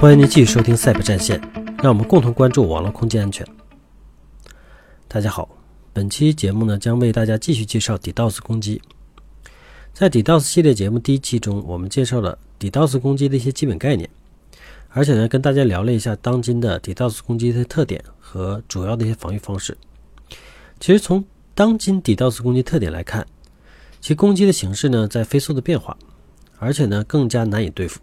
欢迎您继续收听赛博战线，让我们共同关注网络空间安全。大家好，本期节目呢将为大家继续介绍 DDoS 攻击。在 DDoS 系列节目第一期中，我们介绍了 DDoS 攻击的一些基本概念，而且呢跟大家聊了一下当今的 DDoS 攻击的特点和主要的一些防御方式。其实从当今 DDoS 攻击特点来看，其攻击的形式呢在飞速的变化，而且呢更加难以对付。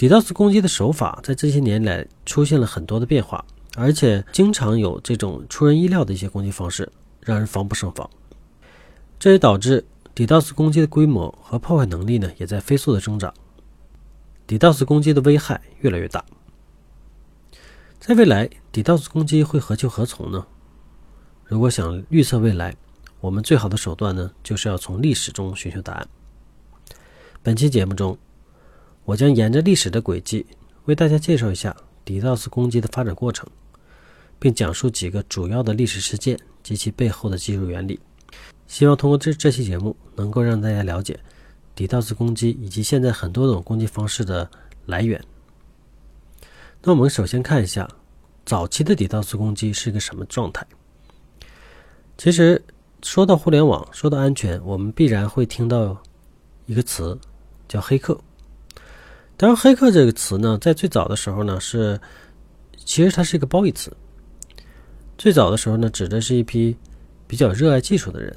DDoS 攻击的手法在这些年来出现了很多的变化，而且经常有这种出人意料的一些攻击方式，让人防不胜防。这也导致 DDoS 攻击的规模和破坏能力呢也在飞速的增长，DDoS 攻击的危害越来越大。在未来，DDoS 攻击会何去何从呢？如果想预测未来，我们最好的手段呢就是要从历史中寻求答案。本期节目中。我将沿着历史的轨迹为大家介绍一下 DDoS 攻击的发展过程，并讲述几个主要的历史事件及其背后的技术原理。希望通过这这期节目，能够让大家了解 DDoS 攻击以及现在很多种攻击方式的来源。那我们首先看一下早期的 DDoS 攻击是个什么状态。其实说到互联网，说到安全，我们必然会听到一个词，叫黑客。当然，黑客这个词呢，在最早的时候呢，是其实它是一个褒义词。最早的时候呢，指的是一批比较热爱技术的人，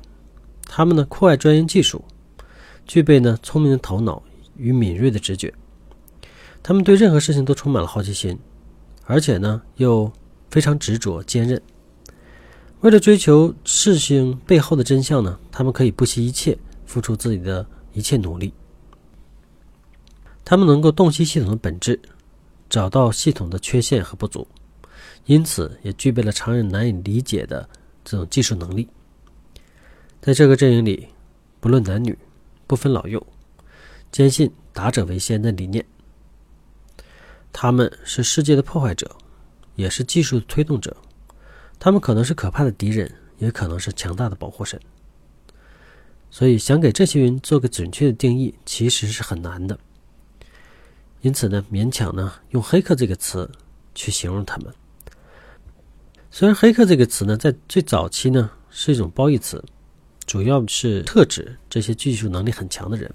他们呢酷爱钻研技术，具备呢聪明的头脑与敏锐的直觉，他们对任何事情都充满了好奇心，而且呢又非常执着坚韧。为了追求事情背后的真相呢，他们可以不惜一切，付出自己的一切努力。他们能够洞悉系统的本质，找到系统的缺陷和不足，因此也具备了常人难以理解的这种技术能力。在这个阵营里，不论男女，不分老幼，坚信“达者为先”的理念。他们是世界的破坏者，也是技术的推动者。他们可能是可怕的敌人，也可能是强大的保护神。所以，想给这些人做个准确的定义，其实是很难的。因此呢，勉强呢用“黑客”这个词去形容他们。虽然“黑客”这个词呢在最早期呢是一种褒义词，主要是特指这些技术能力很强的人，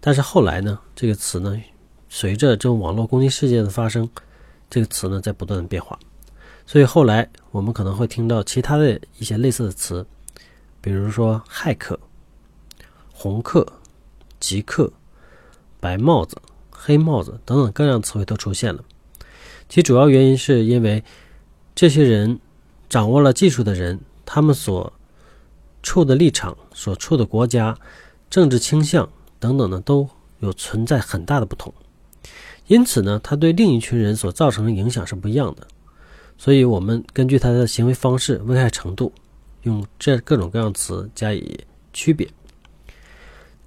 但是后来呢，这个词呢随着这种网络攻击事件的发生，这个词呢在不断的变化，所以后来我们可能会听到其他的一些类似的词，比如说“骇客”、“红客”、“极客”、“白帽子”。黑帽子等等各样词汇都出现了，其主要原因是因为这些人掌握了技术的人，他们所处的立场、所处的国家、政治倾向等等呢，都有存在很大的不同，因此呢，他对另一群人所造成的影响是不一样的。所以，我们根据他的行为方式、危害程度，用这各种各样词加以区别。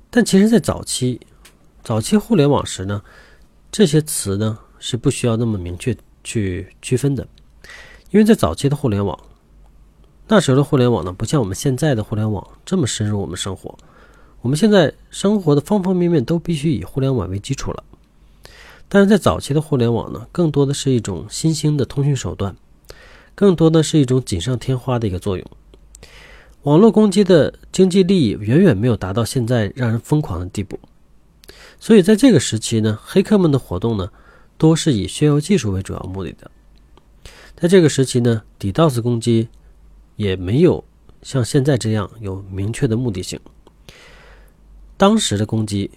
但其实，在早期。早期互联网时呢，这些词呢是不需要那么明确去区分的，因为在早期的互联网，那时候的互联网呢不像我们现在的互联网这么深入我们生活，我们现在生活的方方面面都必须以互联网为基础了。但是在早期的互联网呢，更多的是一种新兴的通讯手段，更多的是一种锦上添花的一个作用。网络攻击的经济利益远远没有达到现在让人疯狂的地步。所以，在这个时期呢，黑客们的活动呢，多是以炫耀技术为主要目的的。在这个时期呢，DDoS 攻击也没有像现在这样有明确的目的性。当时的攻击，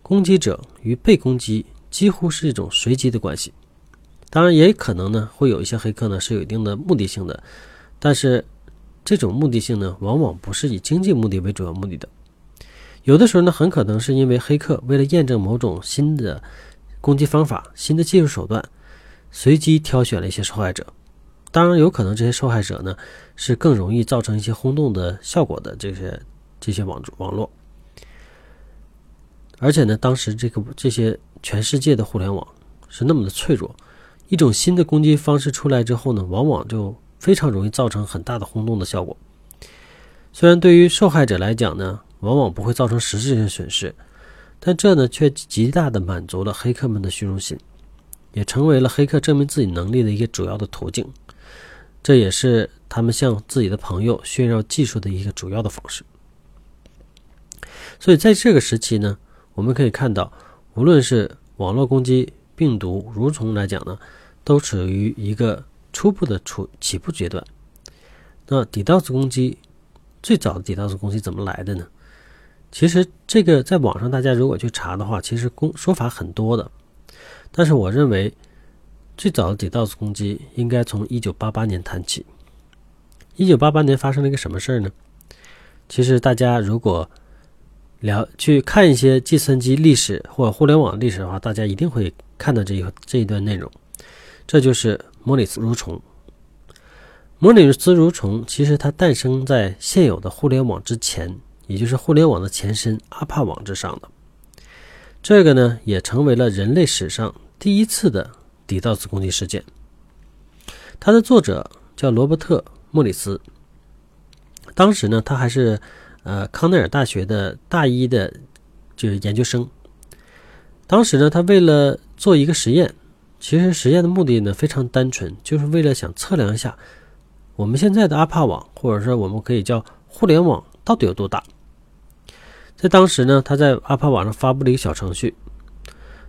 攻击者与被攻击几乎是一种随机的关系。当然，也可能呢，会有一些黑客呢是有一定的目的性的，但是这种目的性呢，往往不是以经济目的为主要目的的。有的时候呢，很可能是因为黑客为了验证某种新的攻击方法、新的技术手段，随机挑选了一些受害者。当然，有可能这些受害者呢是更容易造成一些轰动的效果的这些这些网网络。而且呢，当时这个这些全世界的互联网是那么的脆弱，一种新的攻击方式出来之后呢，往往就非常容易造成很大的轰动的效果。虽然对于受害者来讲呢，往往不会造成实质性损失，但这呢却极大的满足了黑客们的虚荣心。也成为了黑客证明自己能力的一个主要的途径。这也是他们向自己的朋友炫耀技术的一个主要的方式。所以在这个时期呢，我们可以看到，无论是网络攻击、病毒、蠕虫来讲呢，都处于一个初步的初起步阶段。那 DDoS 攻击最早的 DDoS 攻击怎么来的呢？其实这个在网上大家如果去查的话，其实公说法很多的。但是我认为最早的 DDoS 攻击应该从1988年谈起。1988年发生了一个什么事儿呢？其实大家如果了去看一些计算机历史或者互联网历史的话，大家一定会看到这一这一段内容。这就是莫里斯蠕虫。莫里斯蠕虫其实它诞生在现有的互联网之前，也就是互联网的前身阿帕网之上的。这个呢，也成为了人类史上第一次的底 d 子攻击事件。它的作者叫罗伯特·莫里斯，当时呢，他还是。呃，康奈尔大学的大一的，就是研究生。当时呢，他为了做一个实验，其实实验的目的呢非常单纯，就是为了想测量一下我们现在的阿帕网，或者说我们可以叫互联网到底有多大。在当时呢，他在阿帕网上发布了一个小程序，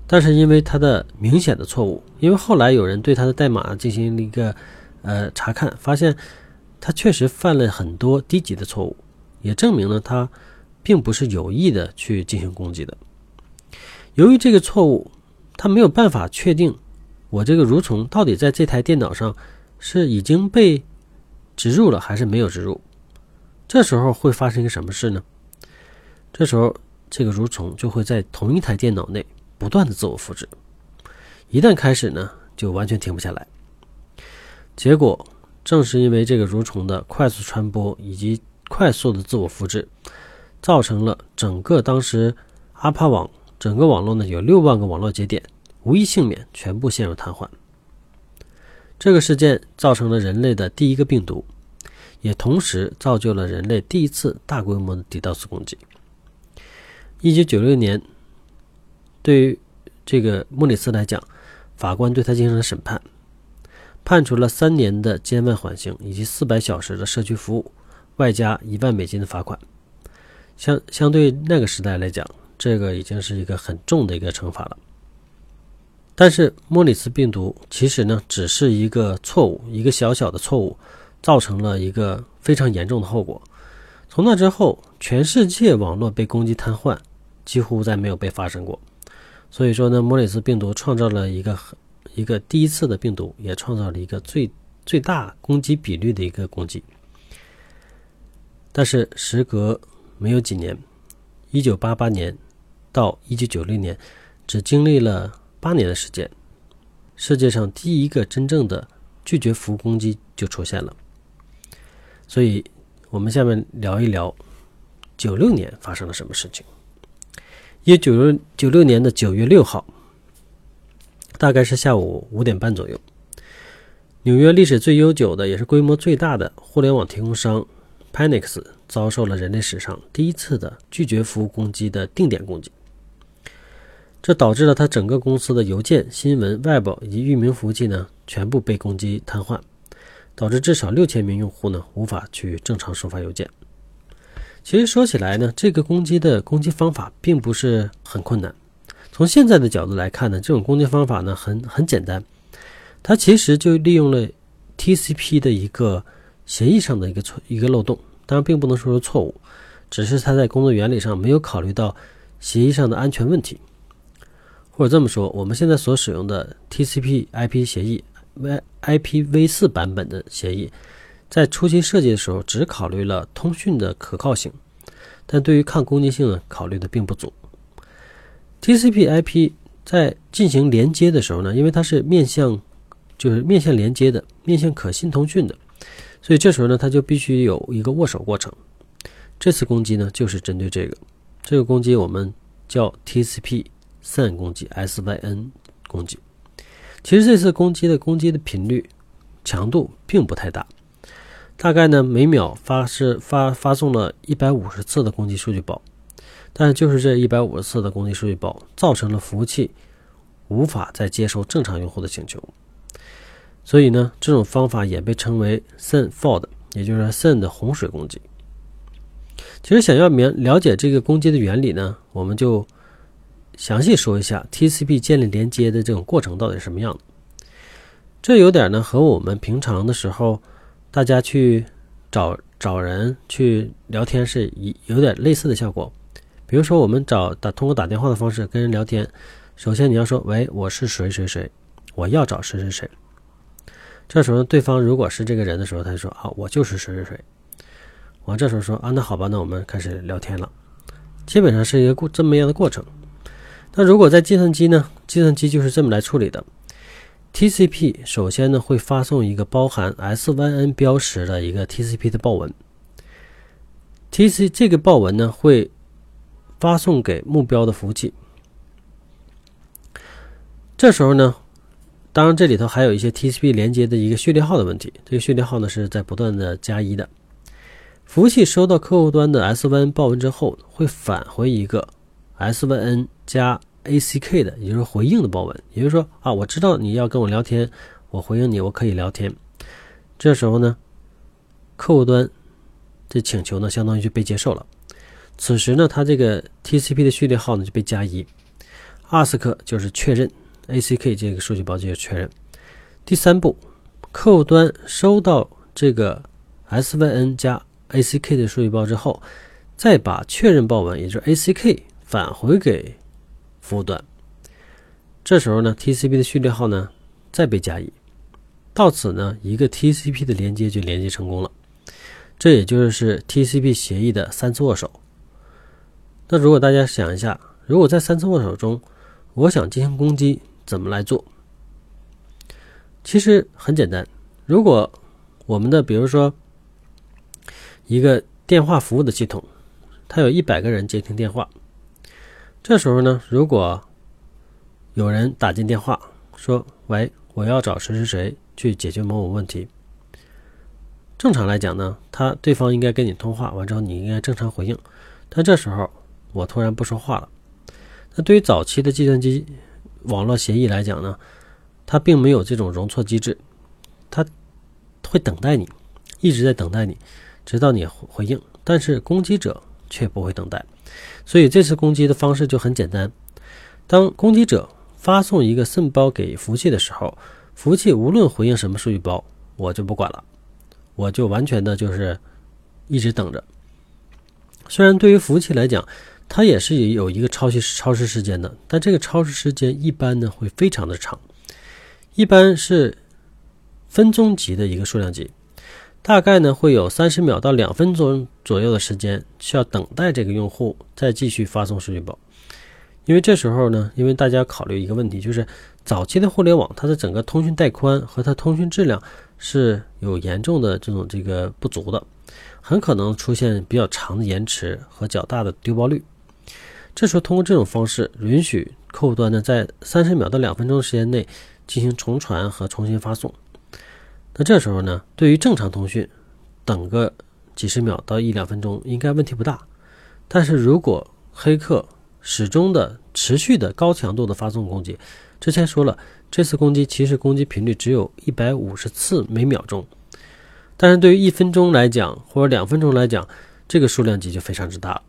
但是因为他的明显的错误，因为后来有人对他的代码进行了一个呃查看，发现他确实犯了很多低级的错误。也证明了他并不是有意的去进行攻击的。由于这个错误，他没有办法确定我这个蠕虫到底在这台电脑上是已经被植入了还是没有植入。这时候会发生一个什么事呢？这时候这个蠕虫就会在同一台电脑内不断的自我复制，一旦开始呢，就完全停不下来。结果正是因为这个蠕虫的快速传播以及快速的自我复制，造成了整个当时阿帕网整个网络呢有六万个网络节点无一幸免，全部陷入瘫痪。这个事件造成了人类的第一个病毒，也同时造就了人类第一次大规模的 DDoS 攻击。一九九六年，对于这个莫里斯来讲，法官对他进行了审判，判处了三年的监外缓刑以及四百小时的社区服务。外加一万美金的罚款，相相对那个时代来讲，这个已经是一个很重的一个惩罚了。但是莫里斯病毒其实呢，只是一个错误，一个小小的错误，造成了一个非常严重的后果。从那之后，全世界网络被攻击瘫痪，几乎再没有被发生过。所以说呢，莫里斯病毒创造了一个一个第一次的病毒，也创造了一个最最大攻击比率的一个攻击。但是时隔没有几年，一九八八年到一九九六年，只经历了八年的时间，世界上第一个真正的拒绝服务攻击就出现了。所以，我们下面聊一聊九六年发生了什么事情。一九九九六年的九月六号，大概是下午五点半左右，纽约历史最悠久的也是规模最大的互联网提供商。Panix 遭受了人类史上第一次的拒绝服务攻击的定点攻击，这导致了他整个公司的邮件、新闻、Web 以及域名服务器呢全部被攻击瘫痪，导致至少六千名用户呢无法去正常收发邮件。其实说起来呢，这个攻击的攻击方法并不是很困难。从现在的角度来看呢，这种攻击方法呢很很简单，它其实就利用了 TCP 的一个协议上的一个错一个漏洞。当然，并不能说是错误，只是它在工作原理上没有考虑到协议上的安全问题，或者这么说，我们现在所使用的 TCP/IP 协议 IPv4 版本的协议，在初期设计的时候只考虑了通讯的可靠性，但对于抗攻击性呢，考虑的并不足。TCP/IP 在进行连接的时候呢，因为它是面向就是面向连接的，面向可信通讯的。所以这时候呢，它就必须有一个握手过程。这次攻击呢，就是针对这个。这个攻击我们叫 TCP SYN 攻击，SYN 攻击。其实这次攻击的攻击的频率、强度并不太大，大概呢每秒发是发发送了一百五十次的攻击数据包。但就是这一百五十次的攻击数据包，造成了服务器无法再接收正常用户的请求。所以呢，这种方法也被称为 SYN fault，也就是 Send 洪水攻击。其实想要明了解这个攻击的原理呢，我们就详细说一下 TCP 建立连接的这种过程到底是什么样的。这有点呢和我们平常的时候大家去找找人去聊天是一有点类似的效果。比如说我们找打通过打电话的方式跟人聊天，首先你要说：“喂，我是谁谁谁，我要找谁谁谁。”这时候对方如果是这个人的时候，他就说：“啊，我就是谁谁谁。”我这时候说啊，那好吧，那我们开始聊天了。基本上是一个过这么样的过程。那如果在计算机呢？计算机就是这么来处理的。TCP 首先呢会发送一个包含 SYN 标识的一个 TCP 的报文。TC 这个报文呢会发送给目标的服务器。这时候呢，当然这里头还有一些 TCP 连接的一个序列号的问题。这个序列号呢是在不断的加一的。服务器收到客户端的 SYN 报文之后，会返回一个 SYN 加 ACK 的，也就是回应的报文。也就是说啊，我知道你要跟我聊天，我回应你，我可以聊天。这时候呢，客户端这请求呢，相当于就被接受了。此时呢，它这个 TCP 的序列号呢就被加一，ASK 就是确认，ACK 这个数据包就是确认。第三步，客户端收到这个 SYN 加 ACK 的数据包之后，再把确认报文，也就是 ACK 返回给服务端。这时候呢，TCP 的序列号呢再被加一，到此呢，一个 TCP 的连接就连接成功了。这也就是 TCP 协议的三次握手。那如果大家想一下，如果在三次握手中，我想进行攻击，怎么来做？其实很简单，如果我们的比如说。一个电话服务的系统，它有一百个人接听电话。这时候呢，如果有人打进电话说：“喂，我要找谁谁谁去解决某某问题。”正常来讲呢，他对方应该跟你通话完之后，你应该正常回应。但这时候我突然不说话了。那对于早期的计算机网络协议来讲呢，它并没有这种容错机制，它会等待你，一直在等待你。直到你回应，但是攻击者却不会等待，所以这次攻击的方式就很简单。当攻击者发送一个 SYN 包给服务器的时候，服务器无论回应什么数据包，我就不管了，我就完全的就是一直等着。虽然对于服务器来讲，它也是有一个超时超时时间的，但这个超时时间一般呢会非常的长，一般是分钟级的一个数量级。大概呢会有三十秒到两分钟左右的时间需要等待这个用户再继续发送数据包，因为这时候呢，因为大家考虑一个问题，就是早期的互联网它的整个通讯带宽和它通讯质量是有严重的这种这个不足的，很可能出现比较长的延迟和较大的丢包率。这时候通过这种方式允许客户端呢在三十秒到两分钟时间内进行重传和重新发送。那这时候呢，对于正常通讯，等个几十秒到一两分钟应该问题不大。但是如果黑客始终的持续的高强度的发送攻击，之前说了，这次攻击其实攻击频率只有一百五十次每秒钟，但是对于一分钟来讲或者两分钟来讲，这个数量级就非常之大。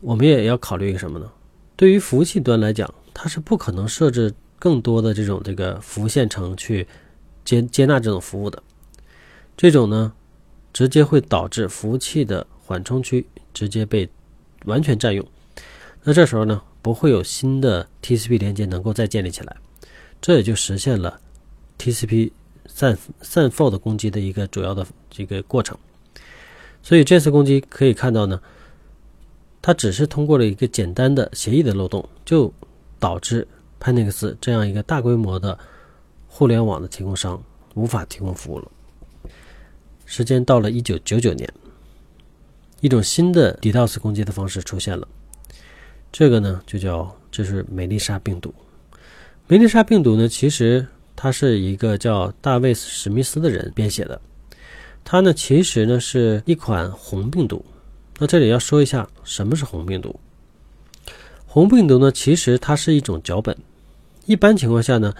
我们也要考虑一个什么呢？对于服务器端来讲，它是不可能设置更多的这种这个服务线程去。接接纳这种服务的，这种呢，直接会导致服务器的缓冲区直接被完全占用。那这时候呢，不会有新的 TCP 连接能够再建立起来，这也就实现了 TCP 散散 fault 攻击的一个主要的这个过程。所以这次攻击可以看到呢，它只是通过了一个简单的协议的漏洞，就导致 Panix 这样一个大规模的。互联网的提供商无法提供服务了。时间到了一九九九年，一种新的 DDoS 攻击的方式出现了。这个呢，就叫这是梅丽莎病毒。梅丽莎病毒呢，其实它是一个叫大卫史密斯的人编写的。它呢，其实呢是一款红病毒。那这里要说一下，什么是红病毒？红病毒呢，其实它是一种脚本。一般情况下呢，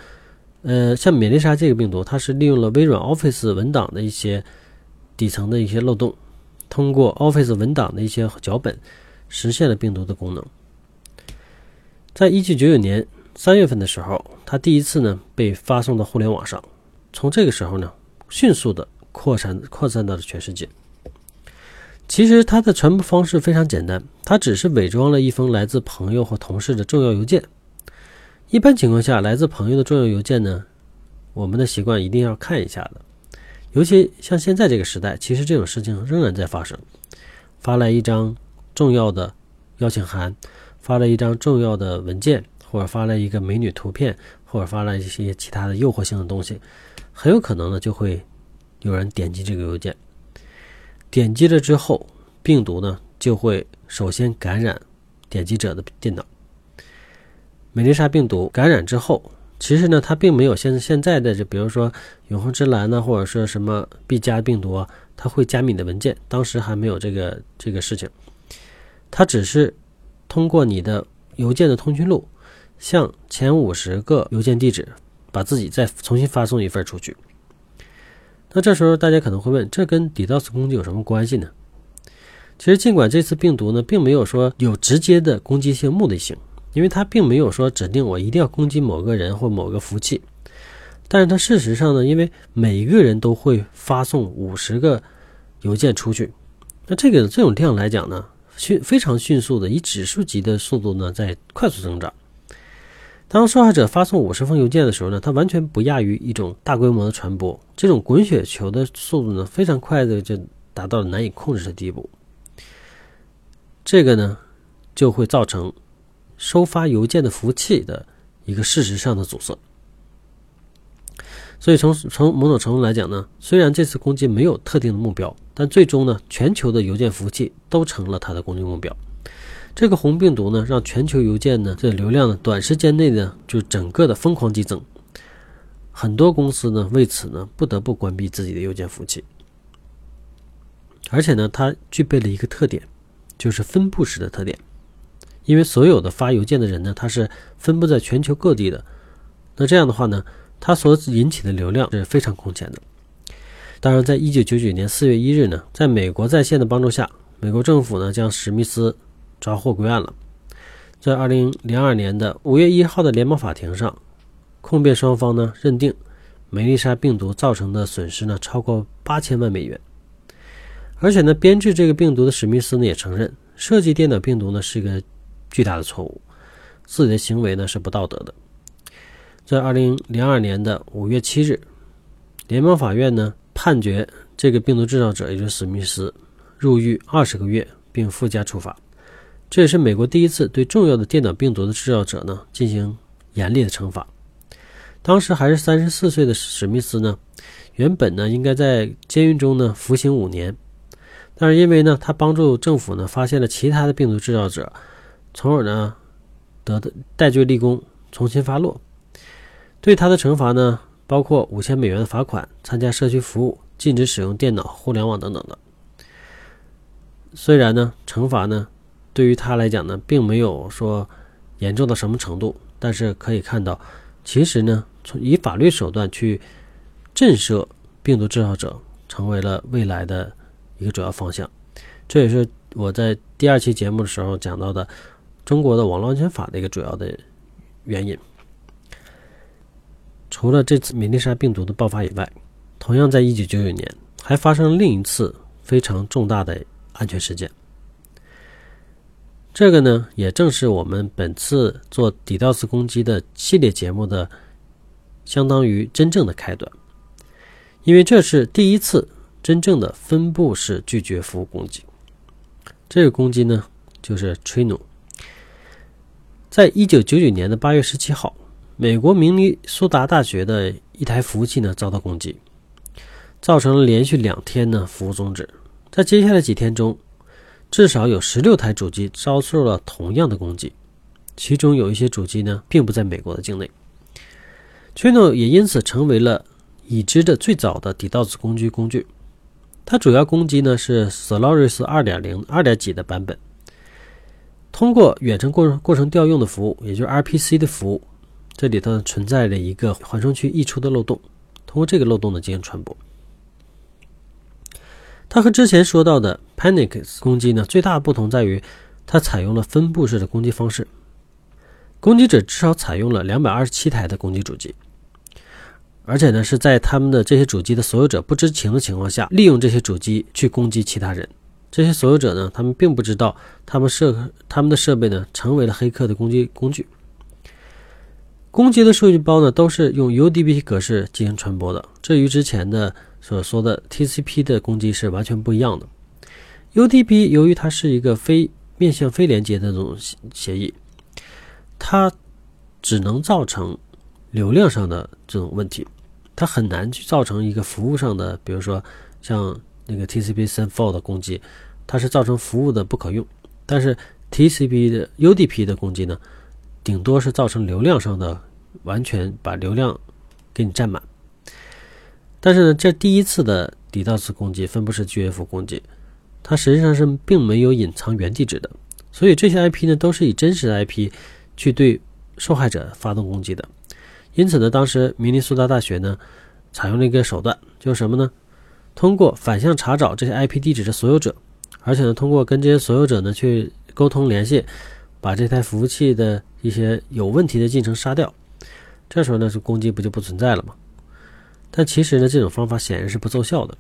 呃，像美丽莎这个病毒，它是利用了微软 Office 文档的一些底层的一些漏洞，通过 Office 文档的一些脚本，实现了病毒的功能。在一九九九年三月份的时候，它第一次呢被发送到互联网上，从这个时候呢，迅速的扩散扩散到了全世界。其实它的传播方式非常简单，它只是伪装了一封来自朋友或同事的重要邮件。一般情况下，来自朋友的重要邮件呢，我们的习惯一定要看一下的。尤其像现在这个时代，其实这种事情仍然在发生。发来一张重要的邀请函，发了一张重要的文件，或者发来一个美女图片，或者发了一些其他的诱惑性的东西，很有可能呢就会有人点击这个邮件。点击了之后，病毒呢就会首先感染点击者的电脑。美丽莎病毒感染之后，其实呢它并没有现现在的就比如说永恒之蓝呢，或者说什么必加病毒啊，它会加密你的文件。当时还没有这个这个事情，它只是通过你的邮件的通讯录，向前五十个邮件地址，把自己再重新发送一份出去。那这时候大家可能会问，这跟 DDoS 攻击有什么关系呢？其实，尽管这次病毒呢，并没有说有直接的攻击性目的性，因为它并没有说指定我一定要攻击某个人或某个服务器，但是它事实上呢，因为每一个人都会发送五十个邮件出去，那这个这种量来讲呢，迅非常迅速的以指数级的速度呢，在快速增长。当受害者发送五十封邮件的时候呢，它完全不亚于一种大规模的传播。这种滚雪球的速度呢，非常快的就达到了难以控制的地步。这个呢，就会造成收发邮件的服务器的一个事实上的阻塞。所以从从某种程度来讲呢，虽然这次攻击没有特定的目标，但最终呢，全球的邮件服务器都成了它的攻击目标。这个红病毒呢，让全球邮件呢这流量呢短时间内呢就整个的疯狂激增，很多公司呢为此呢不得不关闭自己的邮件服务器，而且呢它具备了一个特点，就是分布式的特点，因为所有的发邮件的人呢他是分布在全球各地的，那这样的话呢，它所引起的流量是非常空前的。当然，在一九九九年四月一日呢，在美国在线的帮助下，美国政府呢将史密斯。抓获归案了。在二零零二年的五月一号的联邦法庭上，控辩双方呢认定，梅丽莎病毒造成的损失呢超过八千万美元。而且呢，编制这个病毒的史密斯呢也承认，设计电脑病毒呢是一个巨大的错误，自己的行为呢是不道德的。在二零零二年的五月七日，联邦法院呢判决这个病毒制造者，也就是史密斯，入狱二十个月，并附加处罚。这也是美国第一次对重要的电脑病毒的制造者呢进行严厉的惩罚。当时还是三十四岁的史密斯呢，原本呢应该在监狱中呢服刑五年，但是因为呢他帮助政府呢发现了其他的病毒制造者，从而呢得的戴罪立功，重新发落。对他的惩罚呢包括五千美元的罚款、参加社区服务、禁止使用电脑、互联网等等的。虽然呢惩罚呢。对于他来讲呢，并没有说严重到什么程度，但是可以看到，其实呢，从以法律手段去震慑病毒制造者，成为了未来的一个主要方向。这也是我在第二期节目的时候讲到的中国的网络安全法的一个主要的原因。除了这次美丽莎病毒的爆发以外，同样在一九九九年还发生了另一次非常重大的安全事件。这个呢，也正是我们本次做 DDoS 攻击的系列节目的相当于真正的开端，因为这是第一次真正的分布式拒绝服务攻击。这个攻击呢，就是 Trino。在一九九九年的八月十七号，美国明尼苏达大学的一台服务器呢遭到攻击，造成了连续两天呢服务终止。在接下来几天中，至少有十六台主机遭受了同样的攻击，其中有一些主机呢，并不在美国的境内。Trino 也因此成为了已知的最早的 DDoS 攻击工具。它主要攻击呢是 Solaris 二点零二点几的版本，通过远程过过程调用的服务，也就是 RPC 的服务，这里头存在着一个缓冲区溢出的漏洞，通过这个漏洞呢进行传播。它和之前说到的 Panics 攻击呢最大的不同在于，它采用了分布式的攻击方式。攻击者至少采用了两百二十七台的攻击主机，而且呢是在他们的这些主机的所有者不知情的情况下，利用这些主机去攻击其他人。这些所有者呢，他们并不知道他们设他们的设备呢成为了黑客的攻击工具。攻击的数据包呢都是用 UDP 格式进行传播的，这与之前的所说的 TCP 的攻击是完全不一样的。UDP 由于它是一个非面向非连接的这种协议。它只能造成流量上的这种问题，它很难去造成一个服务上的，比如说像那个 TCP send for 的攻击，它是造成服务的不可用。但是 TCP 的 UDP 的攻击呢，顶多是造成流量上的完全把流量给你占满。但是呢，这第一次的 DDoS 攻击分布式 GF 攻击，它实际上是并没有隐藏原地址的，所以这些 IP 呢都是以真实的 IP。去对受害者发动攻击的，因此呢，当时明尼苏达大学呢采用了一个手段，就是什么呢？通过反向查找这些 IP 地址的所有者，而且呢，通过跟这些所有者呢去沟通联系，把这台服务器的一些有问题的进程杀掉。这时候呢，是攻击不就不存在了吗？但其实呢，这种方法显然是不奏效的。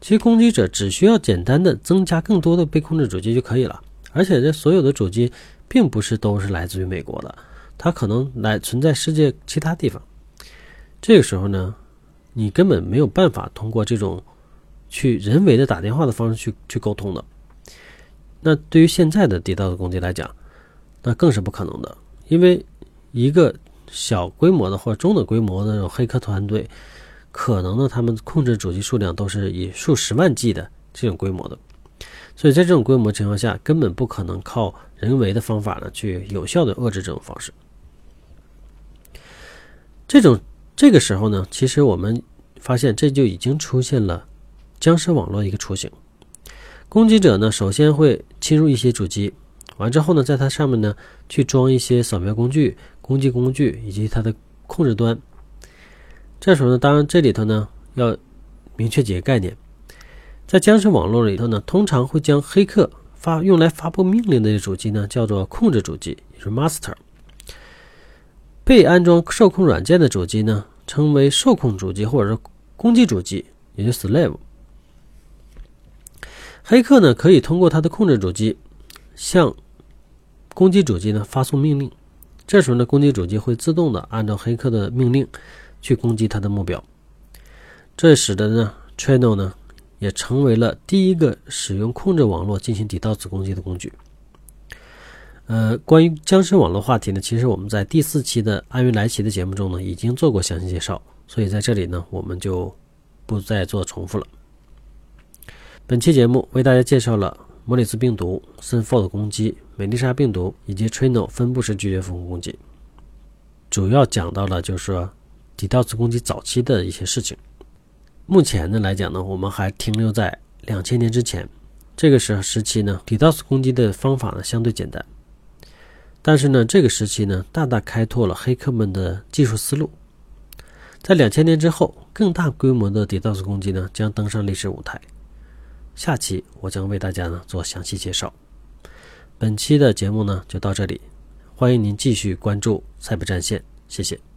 其实攻击者只需要简单的增加更多的被控制主机就可以了，而且这所有的主机。并不是都是来自于美国的，它可能来存在世界其他地方。这个时候呢，你根本没有办法通过这种去人为的打电话的方式去去沟通的。那对于现在的地道的攻击来讲，那更是不可能的，因为一个小规模的或中等规模的这种黑客团队，可能呢他们控制主机数量都是以数十万计的这种规模的。所以在这种规模情况下，根本不可能靠人为的方法呢去有效的遏制这种方式。这种这个时候呢，其实我们发现这就已经出现了僵尸网络一个雏形。攻击者呢，首先会侵入一些主机，完之后呢，在它上面呢去装一些扫描工具、攻击工具以及它的控制端。这时候呢，当然这里头呢要明确几个概念。在僵尸网络里头呢，通常会将黑客发用来发布命令的主机呢叫做控制主机，也是 master。被安装受控软件的主机呢称为受控主机或者是攻击主机，也就 slave。黑客呢可以通过他的控制主机向攻击主机呢发送命令，这时候呢攻击主机会自动的按照黑客的命令去攻击他的目标，这使得呢 channel 呢。也成为了第一个使用控制网络进行 DDoS 攻击的工具。呃，关于僵尸网络话题呢，其实我们在第四期的安云来袭的节目中呢已经做过详细介绍，所以在这里呢我们就不再做重复了。本期节目为大家介绍了莫里斯病毒、森 f o 的攻击、美丽莎病毒以及 Trino 分布式拒绝服务攻击，主要讲到了就是说 DDoS 攻击早期的一些事情。目前呢来讲呢，我们还停留在两千年之前，这个时时期呢，DDoS 攻击的方法呢相对简单，但是呢，这个时期呢，大大开拓了黑客们的技术思路。在两千年之后，更大规模的 DDoS 攻击呢将登上历史舞台。下期我将为大家呢做详细介绍。本期的节目呢就到这里，欢迎您继续关注赛博战线，谢谢。